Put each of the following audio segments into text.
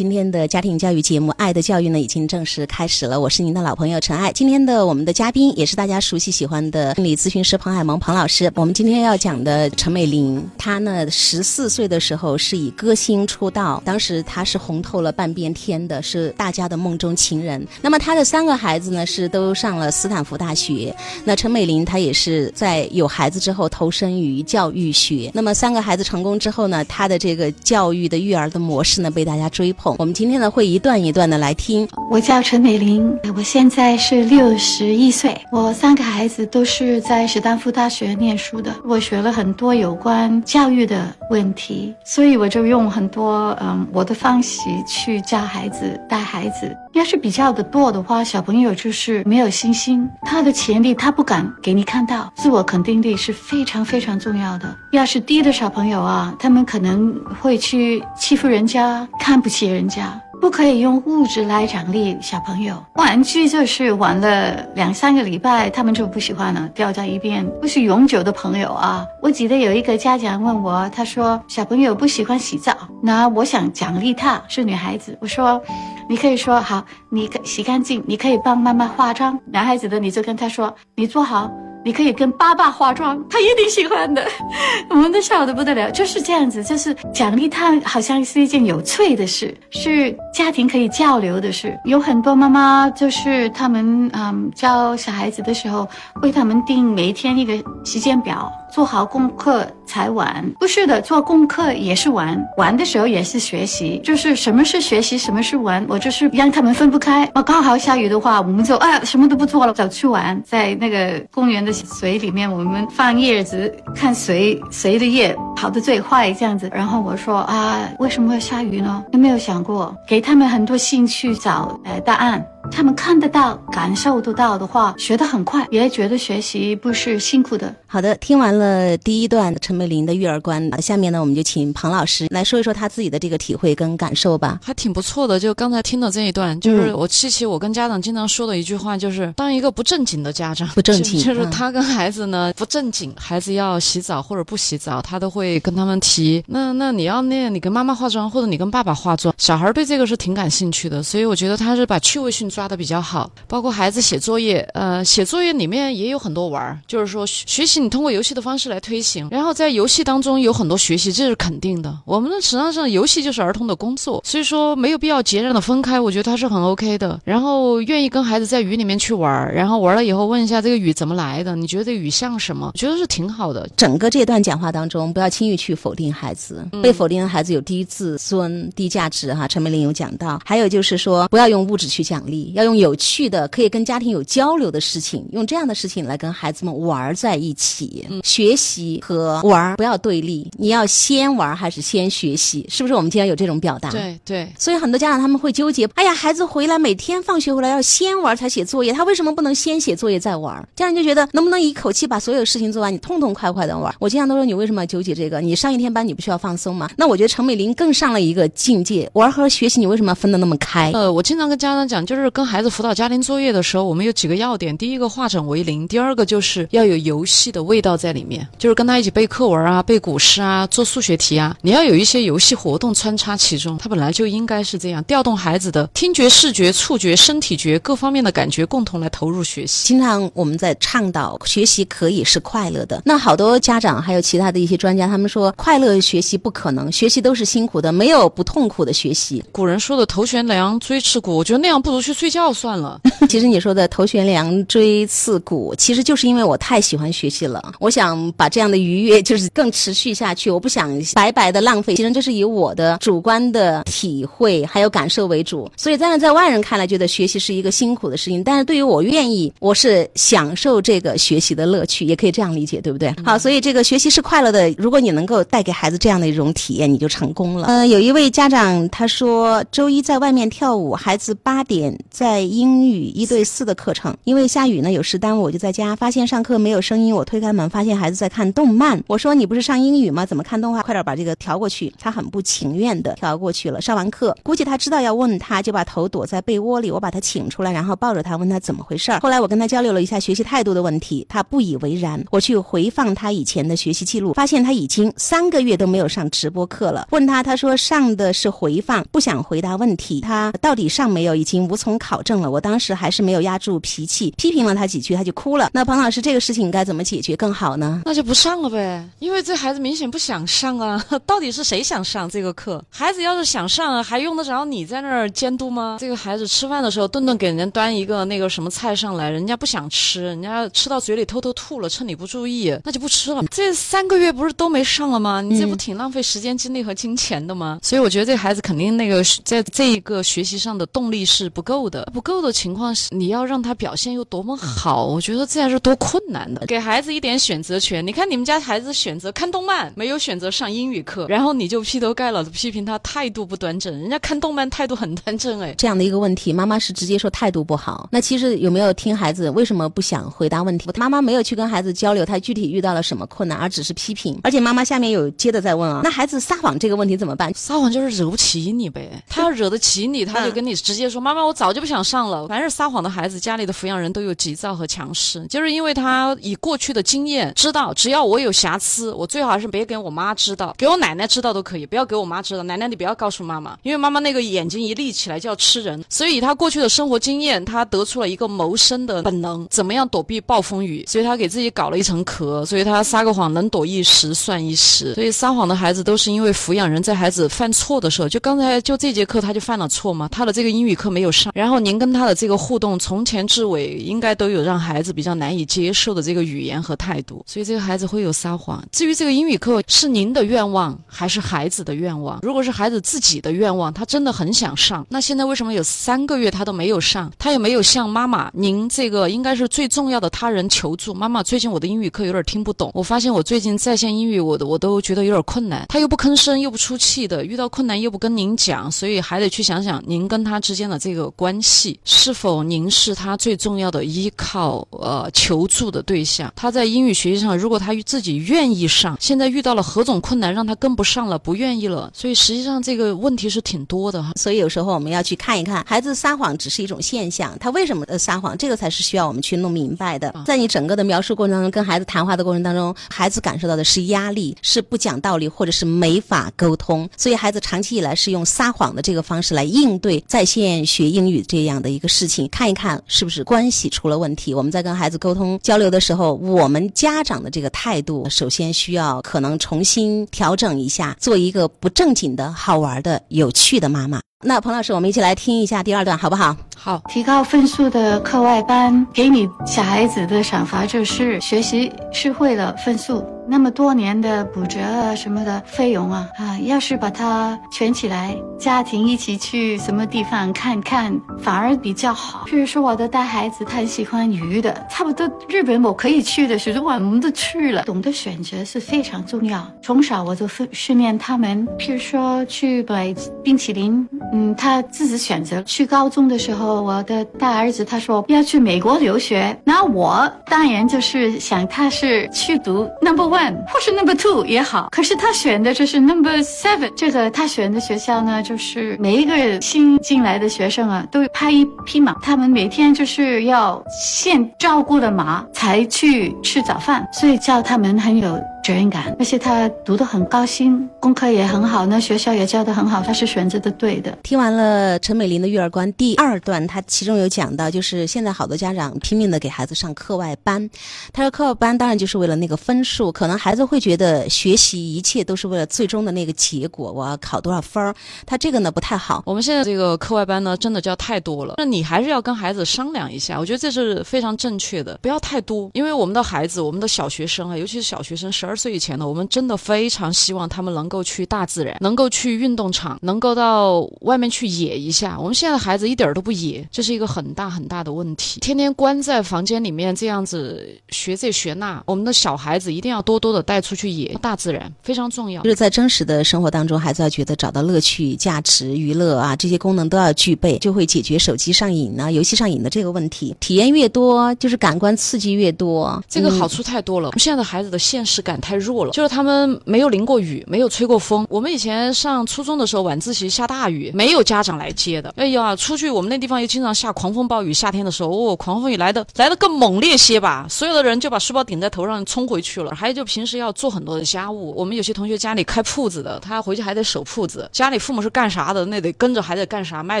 今天的家庭教育节目《爱的教育》呢，已经正式开始了。我是您的老朋友陈爱。今天的我们的嘉宾也是大家熟悉喜欢的心理咨询师彭海萌彭老师。我们今天要讲的陈美玲，她呢十四岁的时候是以歌星出道，当时她是红透了半边天的，是大家的梦中情人。那么她的三个孩子呢是都上了斯坦福大学。那陈美玲她也是在有孩子之后投身于教育学。那么三个孩子成功之后呢，她的这个教育的育儿的模式呢被大家追捧。我们今天呢会一段一段的来听。我叫陈美玲，我现在是六十一岁。我三个孩子都是在史丹福大学念书的。我学了很多有关教育的问题，所以我就用很多嗯我的方式去教孩子、带孩子。要是比较的多的话，小朋友就是没有信心，他的潜力他不敢给你看到，自我肯定力是非常非常重要的。要是低的小朋友啊，他们可能会去欺负人家，看不起人人家。不可以用物质来奖励小朋友，玩具就是玩了两三个礼拜，他们就不喜欢了，掉在一边，不是永久的朋友啊。我记得有一个家长问我，他说小朋友不喜欢洗澡，那我想奖励他，是女孩子，我说，你可以说好，你洗干净，你可以帮妈妈化妆。男孩子的你就跟他说，你坐好。你可以跟爸爸化妆，他一定喜欢的。我们都笑得不得了，就是这样子，就是奖励他，好像是一件有趣的事，是家庭可以交流的事。有很多妈妈就是他们嗯教小孩子的时候，为他们定每一天一个时间表。做好功课才玩，不是的，做功课也是玩，玩的时候也是学习，就是什么是学习，什么是玩，我就是让他们分不开。哦，刚好下雨的话，我们就啊什么都不做了，走去玩，在那个公园的水里面，我们放叶子，看谁谁的叶跑得最快这样子。然后我说啊，为什么会下雨呢？有没有想过给他们很多兴趣找答案？他们看得到、感受得到的话，学得很快，也觉得学习不是辛苦的。好的，听完了第一段陈美玲的育儿观，下面呢，我们就请庞老师来说一说他自己的这个体会跟感受吧。还挺不错的，就刚才听的这一段，就是我记起我跟家长经常说的一句话，就是当一个不正经的家长，不正经，就是他跟孩子呢不正经，孩子要洗澡或者不洗澡，他都会跟他们提。那那你要那，你跟妈妈化妆或者你跟爸爸化妆，小孩对这个是挺感兴趣的，所以我觉得他是把趣味性抓的比较好。包括孩子写作业，呃，写作业里面也有很多玩儿，就是说学习。你通过游戏的方式来推行，然后在游戏当中有很多学习，这是肯定的。我们的实际上游戏就是儿童的工作，所以说没有必要截然的分开，我觉得它是很 OK 的。然后愿意跟孩子在雨里面去玩儿，然后玩了以后问一下这个雨怎么来的，你觉得这雨像什么？我觉得是挺好的。整个这段讲话当中，不要轻易去否定孩子，被否定的孩子有低自尊、低价值哈。陈美玲有讲到，还有就是说不要用物质去奖励，要用有趣的、可以跟家庭有交流的事情，用这样的事情来跟孩子们玩在一起。起，学习和玩不要对立，你要先玩还是先学习？是不是我们经常有这种表达？对对。所以很多家长他们会纠结，哎呀，孩子回来每天放学回来要先玩才写作业，他为什么不能先写作业再玩？家长就觉得能不能一口气把所有事情做完，你痛痛快快的玩？我经常都说你为什么要纠结这个？你上一天班你不需要放松吗？那我觉得陈美玲更上了一个境界，玩和学习你为什么要分得那么开？呃，我经常跟家长讲，就是跟孩子辅导家庭作业的时候，我们有几个要点：第一个化整为零，第二个就是要有游戏的。味道在里面，就是跟他一起背课文啊，背古诗啊，做数学题啊，你要有一些游戏活动穿插其中，他本来就应该是这样，调动孩子的听觉、视觉、触觉、身体觉各方面的感觉，共同来投入学习。经常我们在倡导学习可以是快乐的，那好多家长还有其他的一些专家，他们说快乐学习不可能，学习都是辛苦的，没有不痛苦的学习。古人说的头悬梁锥刺股，我觉得那样不如去睡觉算了。其实你说的头悬梁锥刺股，其实就是因为我太喜欢学习了。我想把这样的愉悦就是更持续下去，我不想白白的浪费。其实这是以我的主观的体会还有感受为主，所以当然在外人看来觉得学习是一个辛苦的事情，但是对于我愿意，我是享受这个学习的乐趣，也可以这样理解，对不对？好，所以这个学习是快乐的。如果你能够带给孩子这样的一种体验，你就成功了。呃，有一位家长他说，周一在外面跳舞，孩子八点在英语一对四的课程，因为下雨呢有事耽误，我就在家。发现上课没有声音，我推开门发现孩子在看动漫。我说你不是上英语吗？怎么看动画？快点把这个调过去。他很不情愿的调过去了。上完课，估计他知道要问他，就把头躲在被窝里。我把他请出来，然后抱着他问他怎么回事儿。后来我跟他交流了一下学习态度的问题，他不以为然。我去回放他以前的学习记录，发现他已经三个月都没有上直播课了。问他，他说上的是回放，不想回答问题。他到底上没有，已经无从考证了。我当时还是没有压住脾气，批评了他几句，他就哭了。那庞老师，这个事情该怎么解决更好呢？那就不上了呗，因为这孩子明显不想上啊。到底是谁想上这个课？孩子要是想上，还用得着你在那儿监督吗？这个孩子吃饭的时候，顿顿给人家端一个那个什么菜上来，人家不想吃，人家吃到嘴里偷偷吐了，趁你不注意，那就不吃了。这三个月不是都没上了吗？你这不挺浪费时间、精力和金钱的吗？所以我觉得这孩子肯定那个在这一个学习上的动力是不够的。不够的情况是，你要让他表现又多么好，我觉得这还是多困难的。给孩子一点选择权，你看你们家孩子选择看动漫，没有选择上英语课，然后你就劈头盖脑的批评他态度不端正。人家看动漫态度很端正哎。这样的一个问题，妈妈是直接说态度不好。那其实有没有听孩子为什么不想回答问题？妈妈没有去跟孩子交流，他具体遇到了什么困难，而只是批评。而且妈妈下面有接着在问啊，那孩子撒谎这个问题怎么办？撒谎就是惹不起你呗，他要惹得起你，他就跟你直接说：“妈妈，我早就不想上了。”凡是撒谎的孩子，家里的抚养人都有急躁和强势，就是因为他以过去的经验知道，只要我有瑕疵，我最好还是别给我妈知道，给我奶奶知道都可以，不要给我妈知道。奶奶你不要告诉妈妈，因为妈妈那个眼睛一立起来就要吃人。所以以他过去的生活经验，他得出了一个谋生的本能，怎么样躲避暴风雨？所以他给自己搞了一层壳，所以他撒个谎能躲一时算一时。所以撒谎的孩子都是因为抚养人在孩子犯错的时候，就刚才就这节课他就犯了错嘛，他的这个英语课没有上，然后然后您跟他的这个互动从前至尾应该都有让孩子比较难以接受的这个语言和态度，所以这个孩子会有撒谎。至于这个英语课是您的愿望还是孩子的愿望？如果是孩子自己的愿望，他真的很想上，那现在为什么有三个月他都没有上？他也没有向妈妈，您这个应该是最重要的他人求助。妈妈，最近我的英语课有点听不懂，我发现我最近在线英语我的我都觉得有点困难。他又不吭声，又不出气的，遇到困难又不跟您讲，所以还得去想想您跟他之间的这个关系，是否您是他最重要的依靠，呃，求助的对象。他在英语学习上，如果他自己愿意上，现在遇到了何种困难让他跟不上了，不愿意了，所以实际上这个问题是挺多的哈。所以有时候我们要去看一看，孩子撒谎只是一种现象，他为什么呃撒谎，这个才是需要我们去弄明白的。在你整个的描述过程当中，跟孩子谈话的过程当中，孩子感受到的是压力，是不讲道理，或者是没法沟通，所以孩子长期以来是用撒谎的这个方式来应对在线学英语这样的一个事情。看一看是不是关系出了问题。我们在跟孩子沟通交流的时候，我们家长的这个态度，首先需要可能重新调整一下，做一个不正经的好玩的、有趣的妈妈。那彭老师，我们一起来听一下第二段，好不好？好，提高分数的课外班，给你小孩子的赏罚就是学习是为了分数。那么多年的补折啊什么的费用啊啊，要是把它圈起来，家庭一起去什么地方看看，反而比较好。譬如说我的大孩子他很喜欢鱼的，差不多日本我可以去的时候，我们都去了。懂得选择是非常重要。从小我就训训练他们，譬如说去买冰淇淋，嗯，他自己选择。去高中的时候，我的大儿子他说要去美国留学，那我当然就是想他是去读 number one。或是 number two 也好，可是他选的就是 number seven。这个他选的学校呢，就是每一个新进来的学生啊，都派一匹马，他们每天就是要现照顾的马才去吃早饭，所以叫他们很有。责任感，而且他读得很高兴，功课也很好，那学校也教得很好，他是选择的对的。听完了陈美玲的育儿观第二段，他其中有讲到，就是现在好多家长拼命的给孩子上课外班，他说课外班当然就是为了那个分数，可能孩子会觉得学习一切都是为了最终的那个结果，我要考多少分儿，他这个呢不太好。我们现在这个课外班呢，真的教太多了，那你还是要跟孩子商量一下，我觉得这是非常正确的，不要太多，因为我们的孩子，我们的小学生啊，尤其是小学生，十二。岁以前呢，我们真的非常希望他们能够去大自然，能够去运动场，能够到外面去野一下。我们现在的孩子一点儿都不野，这是一个很大很大的问题。天天关在房间里面这样子学这学那，我们的小孩子一定要多多的带出去野，大自然非常重要就。是在真实的生活当中，孩子要觉得找到乐趣、价值、娱乐啊这些功能都要具备，就会解决手机上瘾啊、游戏上瘾的这个问题。体验越多，就是感官刺激越多，嗯这个好处太多了。我们现在的孩子的现实感太弱了，就是他们没有淋过雨，没有吹过风。我们以前上初中的时候，晚自习下大雨，没有家长来接的。哎呀，出去我们那地方又经常下狂风暴雨，夏天的时候，哦，狂风雨来的来的更猛烈些吧，所有的人就把书包顶在头上冲回去了。还有就平时要做很多的家务，我们有些同学家里开铺子的，他回去还得守铺子，家里父母是干啥的，那得跟着还得干啥，卖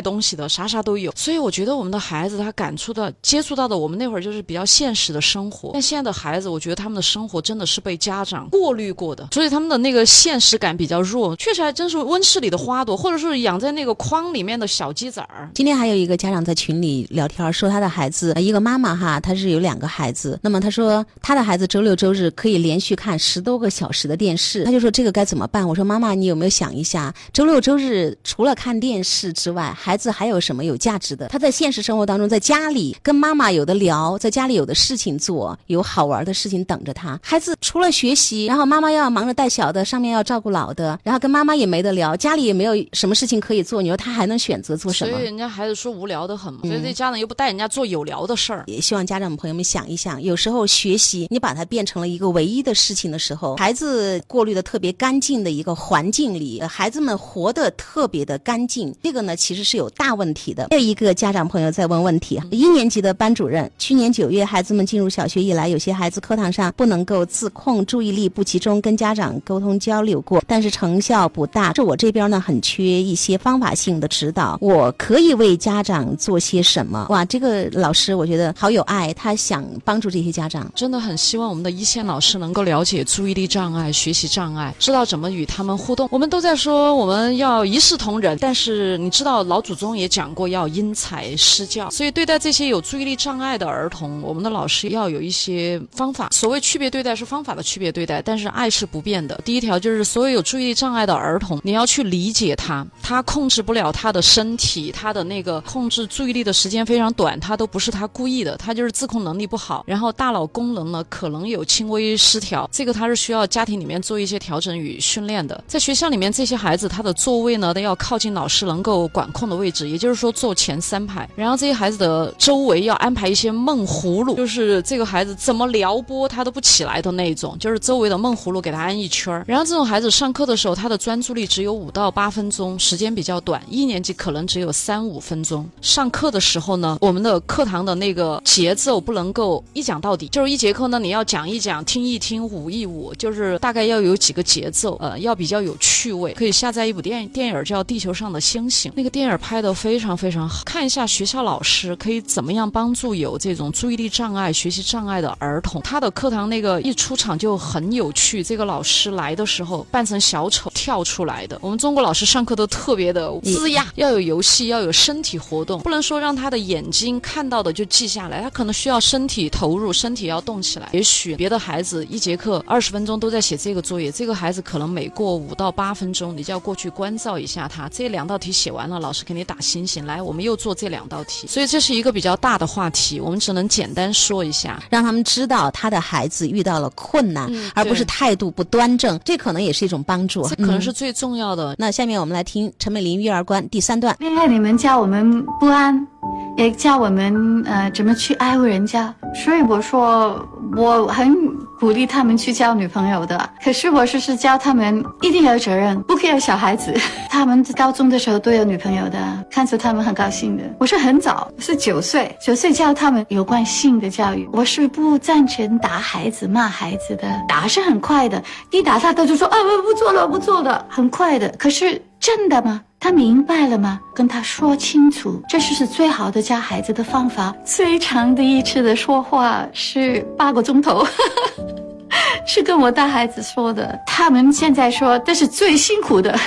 东西的，啥啥都有。所以我觉得我们的孩子他感触到、接触到的，我们那会儿就是比较现实的生活。但现在的孩子，我觉得他们的生活真的是被家长过滤过的，所以他们的那个现实感比较弱。确实还真是温室里的花朵，或者是养在那个筐里面的小鸡仔儿。今天还有一个家长在群里聊天，说他的孩子，呃一个妈妈哈，她是有两个孩子，那么她说她的孩子周六周日可以连续看十多个小时的电视，她就说这个该怎么办？我说妈妈，你有没有想一下，周六周日除了看电视之外，孩子还有什么有价值的？他在现实生活当中，在家里跟妈妈有的聊，在家里有的事情做，有好玩的事情等着他。孩子除了学习，然后妈妈要忙着带小的，上面要照顾老的，然后跟妈妈也没得聊，家里也没有什么事情可以做，你说他还能选择做什么所以？人家孩子说无聊的很嘛，所以这家长又不带人家做有聊的事儿。也希望家长朋友们想一想，有时候学习你把它变成了一个唯一的事情的时候，孩子过滤的特别干净的一个环境里，呃孩子们活得特别的干净，这个呢其实是有大问题的。还有一个家长朋友在问问题啊，一年级的班主任，去年九月孩子们进入小学以来，有些孩子课堂上不能够自控，注意力不集中，跟家长沟通交流过，但是成效不大。这我这边呢很缺一些方法性的指导，我可以为家长做些什么？哇，这个老师我觉得好有爱，他想帮助这些家长。真的很希望我们的一线老师能够了解注意力障碍、学习障碍，知道怎么与他们互动。我们都在说我们要一视同仁，但是你知道老祖宗也讲过要因材施教，所以对待这些有注意力障碍的儿童，我们的老师要有一些方法。所谓区别对待是方法的区别对对待，但是爱是不变的。第一条就是所有有注意力障碍的儿童，你要去理解他，他控制不了他的身体，他的那个控制注意力的时间非常短，他都不是他故意的，他就是自控能力不好，然后大脑功能呢可能有轻微失调，这个他是需要家庭里面做一些调整与训练的。在学校里面，这些孩子他的座位呢都要靠近老师能够管控的位置，也就是说坐前三排。然后这些孩子的周围要安排一些闷葫芦，就是这个孩子怎么撩拨他都不起来的那种，就是周围的闷葫芦给他安一圈儿。然后这种孩子上课的时候，他的专注力只有五到八分钟，时间比较短，一年级可能只有三五分钟。上课的时候呢，我们的课堂的那个节奏不能够一讲到底，就是一节课呢，你要讲一讲，听一听，舞一舞，就是大概要有几个节奏，呃，要比较有趣味。可以下载一部电电影叫《地球上的星星》，那个电影拍的非常非常好，看一下学校老师可以怎么样帮助有这种注意力障碍、学习障碍的儿童。他的课堂那个一出场就很有趣，这个老师来的时候扮成小丑跳出来的。我们中国老师上课都特别的呲呀，要有游戏，要有身体活动，不能说让他的眼睛看到的就记下来，他可能需要身体投入，身体要动起来。也许别的孩子一节课二十分钟都在写这个作业，这个孩子可能每过五到八分钟，你就要过去关照一下他。这两道题写完了，老师给你打星星。来，我们又做这两道题，所以这是一个比较大的话题，我们只能简单说一下。让他们知道他的孩子遇到了困难，嗯而不是态度不端正，这可能也是一种帮助。这可能嗯是最重要的。那下面我们来听陈美玲育儿观第三段。恋爱你们教我们不安，也教我们呃怎么去爱护人家，所以我说我很鼓励他们去交女朋友的。可是我是是教他们一定要有责任，不可以有小孩子。他们高中的时候都有女朋友的，看着他们很高兴的。我是很早，是九岁，九岁教他们有关性的教育。我是不赞成打孩子、骂孩子的，打是很快的，一打他他就说啊不不做了不做了，很快的。可是真的吗？他明白了吗？跟他说清楚，这就是最好的教孩子的方法。最长的一次的说话是八个钟头。是跟我大孩子说的，他们现在说这是最辛苦的。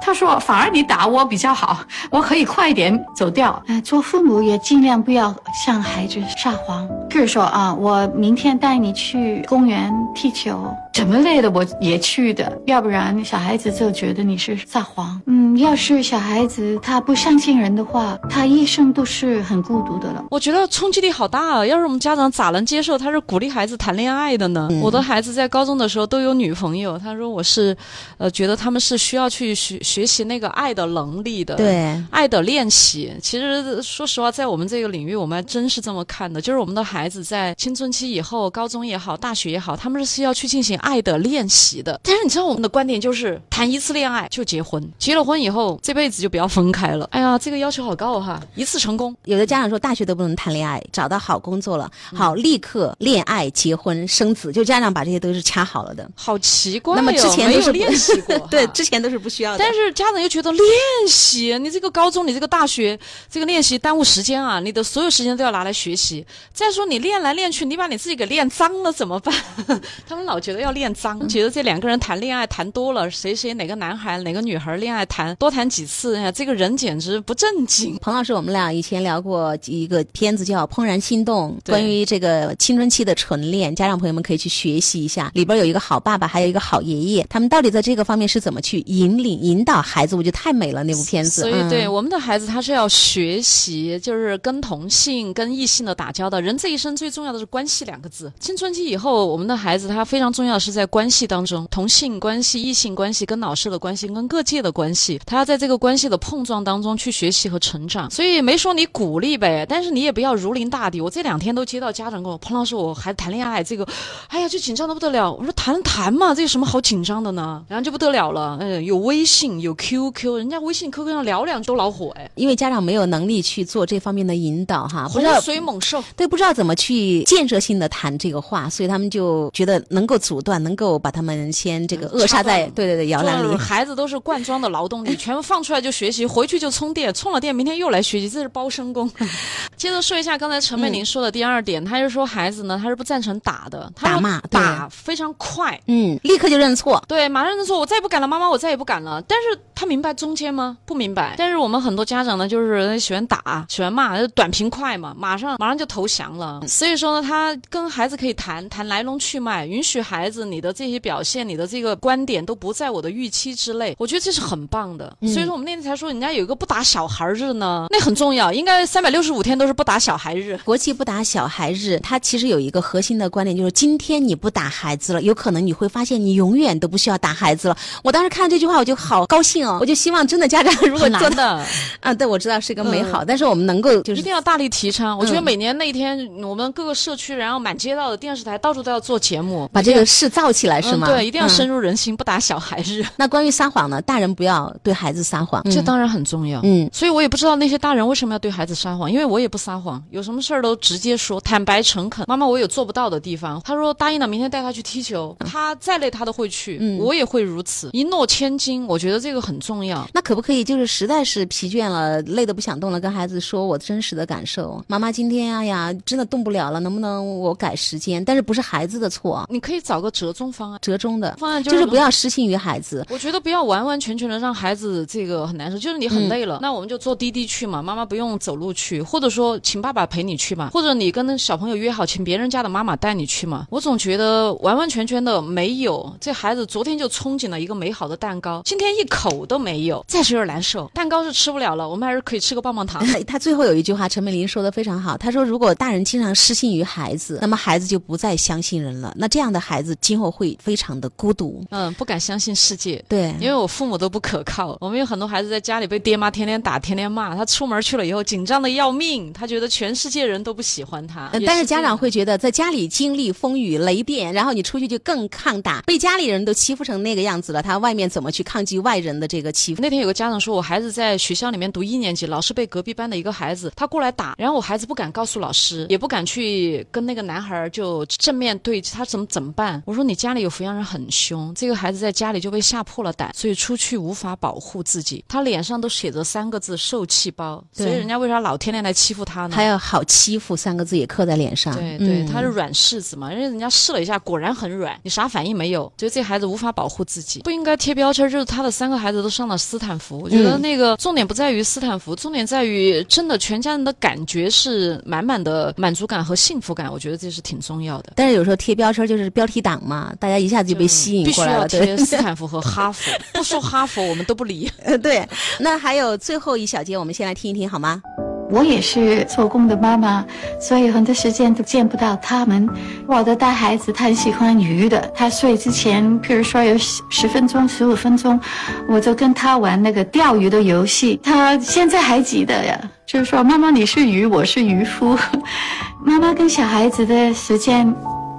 他说：“反而你打我比较好，我可以快点走掉。”哎，做父母也尽量不要向孩子撒谎，譬如说啊，我明天带你去公园踢球，怎么累的我也去的，要不然小孩子就觉得你是撒谎。嗯，要是小孩子他不相信人的话，他一生都是很孤独的了。我觉得冲击力好大啊！要是我们家长咋能接受他是鼓励孩子谈恋爱的呢？我的孩子在高中的时候都有女朋友，他说我是，呃，觉得他们是需要去学学习那个爱的能力的，对，爱的练习。其实说实话，在我们这个领域，我们还真是这么看的，就是我们的孩子在青春期以后，高中也好，大学也好，他们是需要去进行爱的练习的。但是你知道我们的观点就是谈一次恋爱就结婚，结了婚以后这辈子就不要分开了。哎呀，这个要求好高哈！一次成功，有的家长说大学都不能谈恋爱，找到好工作了，好立刻恋爱、结婚、生子，就家长把这些都是掐好了的。好奇怪哦！那么之前没都是练习过，对，之前都是不需要的。但是家长又觉得练习，你这个高中，你这个大学，这个练习耽误时间啊！你的所有时间都要拿来学习。再说你练来练去，你把你自己给练脏了怎么办？他们老觉得要练脏，觉得这两个人谈恋爱谈多了，谁谁哪个男孩哪个女孩恋爱谈多谈几次，哎呀，这个人简直不正经。彭老师，我们俩以前聊过一个片子叫《怦然心动》，关于这个青春期的纯恋，家长朋友们可以去学习一下。里边有一个好爸爸，还有一个好爷爷，他们到底在这个方面是怎么去引领、引导孩子？我觉得太美了，那部片子。所以，对嗯我们的孩子，他是要学习，就是跟同性、跟异性的打交道。人这一生最重要的是关系两个字。青春期以后，我们的孩子他非常重要的是在关系当中，同性关系、异性关系、跟老师的关系、跟各界的关系，他要在这个关系的碰撞当中去学习和成长。所以没说你鼓励呗，但是你也不要如临大敌。我这两天都接到家长跟我，彭老师，我孩子谈恋爱，这个，哎呀，就紧张的不得了。我说谈谈嘛，这有什么好紧张的呢？然后就不得了了，嗯，有微信，有 QQ，人家微信、QQ 上聊两句都恼火哎，因为家长没有能力去做这方面的引导哈，不知道洪水猛兽。对，不知道怎么去建设性的谈这个话，所以他们就觉得能够阻断，能够把他们先这个扼杀在对对对摇篮里。孩子都是罐装的劳动力，全部放出来就学习，回去就充电，充了电明天又来学习，这是包身工。接着说一下刚才陈美玲说的第二点，她就说孩子呢，她是不赞成打的，打骂打非常快。嗯，立刻就认错。对，马上就错：“我再也不敢了，妈妈，我再也不敢了。”但是他明白中间吗？不明白。但是我们很多家长呢，就是喜欢打，喜欢骂，就短平快嘛，马上马上就投降了。所以说呢，他跟孩子可以谈谈来龙去脉，允许孩子你的这些表现，你的这个观点都不在我的预期之内，我觉得这是很棒的。所以说我们那天才说，人家有一个不打小孩日呢，那很重要，应该三百六十五天都是不打小孩日。国际不打小孩日，它其实有一个核心的观点，就是今天你不打孩子了，有可能你会发现你永远都不需要打孩子了。我当时看到这句话，我就好高兴哦，我就希望真的家长如果很做到难的，啊，对我知道是一个美好，但是我们能够就是一定要大力提倡。我觉得嗯每年那一天，我们各个社区，然后满街道的电视台，到处都要做节目，把这个事造起来，是吗？嗯？对，一定要嗯深入人心，不打小孩日，那关于撒谎呢？大人不要对孩子撒谎，嗯这当然很重要。嗯。所以我也不知道那些大人为什么要对孩子撒谎，因为我也不撒谎，有什么事儿都直接说，坦白诚恳。妈妈，我有做不到的地方。他说答应了，明天带他去踢球，他再累他都会去，嗯我也会如此，一诺千金。我觉得这个很重要。那可不可以就是实在是疲倦了、累得不想动了，跟孩子说我真实的感受？妈妈今天哎呀真的动不了了，能不能我改时间？但是不是孩子的错，你可以找个折中方案，折中的，方案就是不要失信于孩子。我觉得不要完完全全的让孩子这个很难受，就是你很累了，那我们就坐滴滴去嘛，妈妈不用走路去，或者说请爸爸陪你去嘛，或者你跟小朋友约好，请别人家的妈妈带你去嘛。我总觉得完完全全的没有，这孩子昨天就憧憬了一个美好的蛋糕，今天一口都没有，再是有点难受。蛋糕是吃不了了，我们还是可以吃个棒棒糖。他最后有一句话，陈美玲说的非常好。她说：“如果大人经常失信于孩子，那么孩子就不再相信人了。那这样的孩子今后会非常的孤独。嗯，不敢相信世界。对，因为我父母都不可靠，我们有很多孩子在家里被爹妈天天打、天天骂，他出门去了以后紧张的要命，他觉得全世界人都不喜欢他。呃但是家长会觉得，在家里经历风雨雷电，然后你出去就更抗打，被家里人都欺负成那个样子了，他外面怎么去抗击外人的这个欺负？那天有个家长说，我孩子在学校里面读一年级，老师被隔壁班的一个孩子他过来打，然后我孩子不敢告诉老师，也不敢去跟那个男孩就正面对他怎么怎么办？我说你家里有抚养人很凶，这个孩子在家里就被吓破了胆，所以出去无法保护自己，他脸上都写着三个字受气包，所以人家为啥老天天来欺负他呢？还有好欺负三个字也刻在脸上。对对，嗯他是软柿子嘛，人家人家试了一下，果然很软，你啥反应没有？所以这孩子无法保护自己，不应该贴标签。就是他的三个孩子都上了斯坦福，我觉得嗯那个重点不在于斯坦福，重点在于真的全家人的感觉是满满的满足感和幸福感，我觉得这是挺重要的。但是有时候贴标签就是标题党嘛，大家一下子就被吸引过来了。对，斯坦福和哈佛，不说哈佛我们都不理。呃对。那还有最后一小节，我们先来听一听好吗？我也是做工的妈妈，所以很多时间都见不到他们。我的大孩子他很喜欢鱼的，他睡之前，譬如说有十十分钟、十五分钟，我就跟他玩那个钓鱼的游戏。他现在还记得呀，就是说妈妈你是鱼，我是渔夫。妈妈跟小孩子的时间，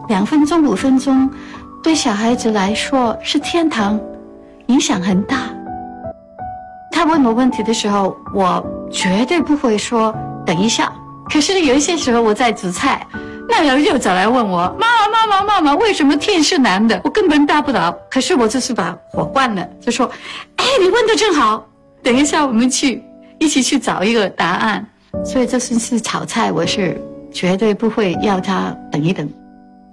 两分钟、五分钟，对小孩子来说是天堂，影响很大。他问我问题的时候，我绝对不会说等一下。可是有一些时候我在煮菜，那人又走来问我妈妈妈妈妈妈，为什么天是蓝的？我根本答不了。可是我就是把火关了，就说：“哎，你问的正好，等一下我们去一起去找一个答案。”所以这次是炒菜，我是绝对不会要他等一等。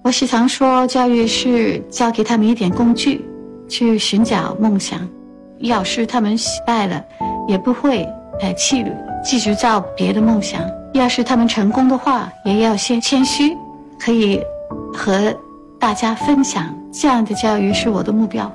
我时常说，教育是教给他们一点工具，去寻找梦想。要是他们失败了，也不会呃气馁，继续造别的梦想。要是他们成功的话，也要先谦虚，可以和大家分享。这样的教育是我的目标。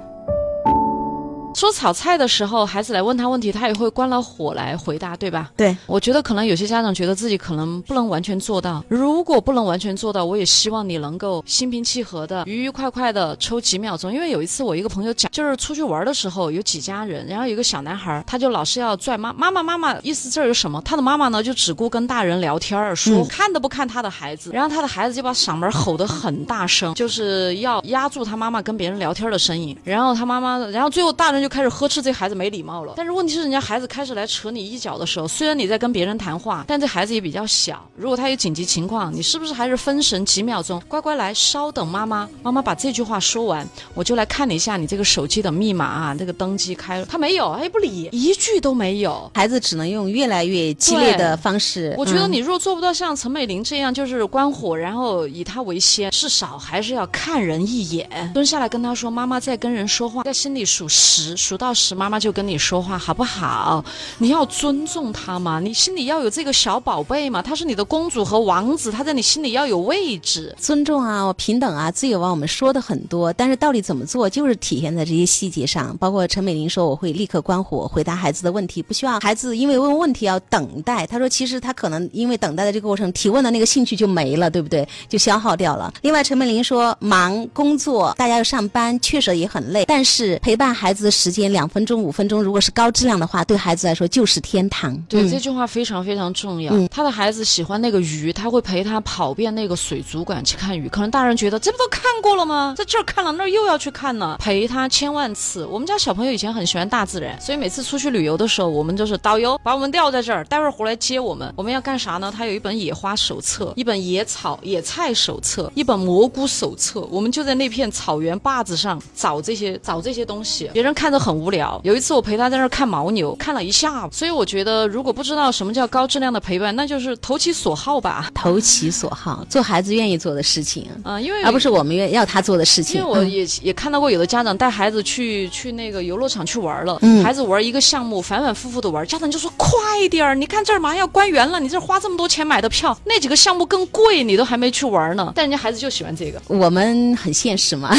说炒菜的时候，孩子来问他问题，他也会关了火来回答，对吧？对，我觉得可能有些家长觉得自己可能不能完全做到。如果不能完全做到，我也希望你能够心平气和的、愉愉快快的抽几秒钟。因为有一次我一个朋友讲，就是出去玩的时候有几家人，然后有个小男孩，他就老是要拽妈妈妈妈妈，意思这儿有什么？他的妈妈呢就只顾跟大人聊天儿，说、嗯看都不看他的孩子，然后他的孩子就把嗓门吼得很大声，就是要压住他妈妈跟别人聊天的声音。然后他妈妈，然后最后大人就开始呵斥这孩子没礼貌了。但是问题是，人家孩子开始来扯你衣角的时候，虽然你在跟别人谈话，但这孩子也比较小。如果他有紧急情况，你是不是还是分神几秒钟，乖乖来，稍等妈妈，妈妈把这句话说完，我就来看一下你这个手机的密码啊，这个登机开了。他没有，他也，不理，一句都没有。孩子只能用越来越激烈的方式。我觉得嗯你若做不到像陈美玲这样，就是关火，然后以他为先，至少还是要看人一眼，蹲下来跟他说：“妈妈在跟人说话，在心里数十，数到十，妈妈就跟你说话，好不好？你要尊重她嘛，你心里要有这个小宝贝嘛，她是你的公主和王子，她在你心里要有位置。”尊重啊、平等啊、自由啊，我们说的很多，但是到底怎么做，就是体现在这些细节上。包括陈美玲说，我会立刻关火，回答孩子的问题，不需要孩子因为问问题要等待。她说，其实他可能因为等待的这个过程，提问的那个兴趣就没了，对不对？就消耗掉了。另外，陈美玲说，忙工作，大家要上班，确实也很累，但是陪伴孩子的时间两分钟、五分钟，如果是高质量的话，对孩子来说就是天堂。对，嗯这句话非常非常重要。嗯他的孩子喜欢那个鱼，他会陪他跑遍那个水族馆去看鱼。可能大人觉得这不都看过了吗？在这儿看了，那儿又要去看呢，陪他千万次。我们家小朋友以前很喜欢大自然，所以每次出去旅游的时候，我们就是导游把我们撂在这儿，待会儿回来接我们。我们要干啥呢？他有一本野花手册，一本野草野菜手册，一本蘑菇手册。我们就在那片草原坝子上找这些找这些东西，别人看着很无聊。有一次我陪他在那儿看牦牛，看了一下午。所以我觉得，如果不知道什么叫高质量的陪伴，那就是投其所好吧。投其所好，做孩子愿意做的事情，啊、因为而不是我们愿要他做的事情。嗯因为我也、也看到过有的家长带孩子去去那个游乐场去玩了，嗯孩子玩一个项目反反复复的玩，家长就说快点儿，你看这儿马上要关园了，你这花这么多钱买的票，那几个项目更贵，你都还没去玩呢。但人家孩子就喜欢这个。我们很现实嘛。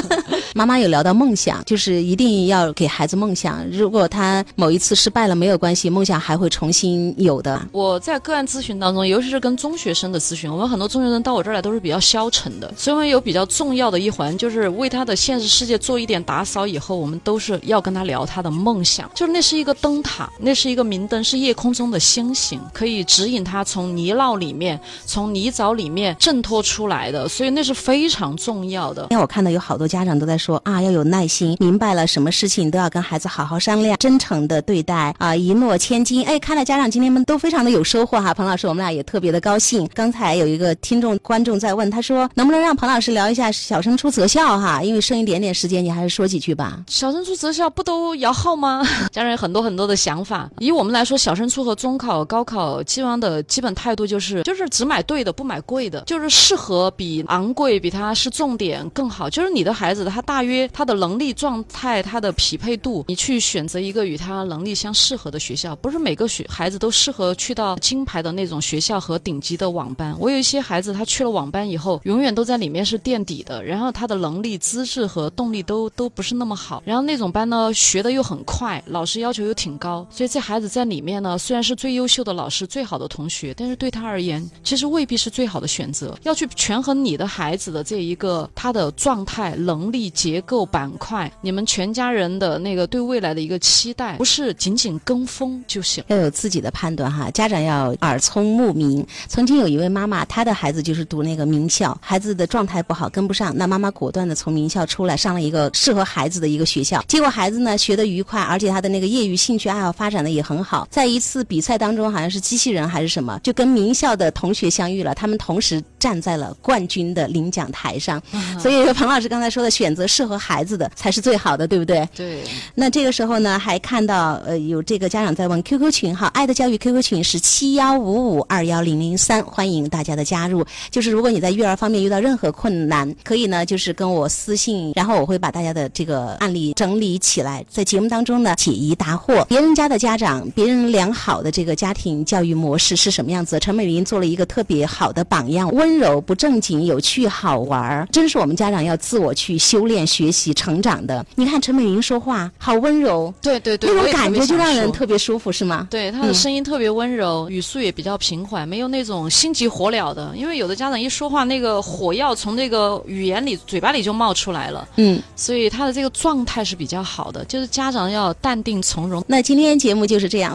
妈妈有聊到梦想，就是一定要要给孩子梦想。如果他某一次失败了，没有关系，梦想还会重新有的。我在个案咨询当中，尤其是跟中学生的咨询，我们很多中学生到我这儿来都是比较消沉的，所以我们有比较重要的一环，就是为他的现实世界做一点打扫。以后我们都是要跟他聊他的梦想，就是那是一个灯塔，那是一个明灯，是夜空中的星星，可以指引他从泥淖里面、从泥沼里面挣脱出来的，所以那是非常重要的。因为我看到有好多家长都在说啊，要有耐心，明白了什么是事情都要跟孩子好好商量，真诚的对待啊，一诺千金。哎，看来家长今天们都非常的有收获哈。彭老师，我们俩也特别的高兴。刚才有一个听众观众在问，他说能不能让彭老师聊一下小升初择校哈？因为剩一点点时间，你还是说几句吧。小升初择校不都摇号吗？家长有很多很多的想法。以我们来说，小升初和中考、高考基本上的基本态度就是，就是只买对的，不买贵的，就是适合比昂贵、比它是重点更好。就是你的孩子，他大约他的能力状态、他的匹配度，你去选择一个与他能力相适合的学校。不是每个学孩子都适合去到金牌的那种学校和顶级的网班。我有一些孩子，他去了网班以后，永远都在里面是垫底的，然后他的能力、资质和动力都都不是那么好。然后那种班呢，学的又很快，老师要求又挺高，所以这孩子在里面呢，虽然是最优秀的老师、最好的同学，但是对他而言，其实未必是最好的选择。要去权衡你的孩子的这一个他的状态、能力、结构板块，你们全家人的那个对未来的一个期待，不是仅仅跟风就行。要有自己的判断哈，家长要耳聪目明。曾经有一位妈妈，她的孩子就是读那个名校，孩子的状态不好，跟不上，那妈妈果断的从名校出来，上了一个适合孩子的一个学校。结果孩子呢学的愉快，而且他的那个业余兴趣爱好发展的也很好。在一次比赛当中，好像是机器人还是什么，就跟名校的同学相遇了，他们同时站在了冠军的领奖台上。所以彭老师刚才说的，选择适合孩子的才是最好的，对不对？对。那这个时候呢，还看到呃有这个家长在问 QQ 群哈，爱的教育 QQ 群是七幺五五二幺零零三，欢迎大家的加入。就是如果你在育儿方面遇到任何困难，可以呢就是跟我私信，然后我会把大家的这个案例整理起来，在节目当中呢解疑答惑。别人家的家长，别人良好的这个家庭教育模式是什么样子？陈美玲做了一个特别好的榜样，温柔不正经，有趣好玩儿，真是我们家长要自我去修炼、学习、成长的。你看陈美玲说话好温柔，对对对，那种感觉就让人特别舒服，是吗？对，他的声音特别温柔，语速也比较平缓，没有那种心急火燎的。因为有的家长一说话，那个火药从那个语言里、嘴巴里就冒出来了，嗯。所以他的这个状态是比较好的。就是家长要淡定从容。那今天节目就是这样。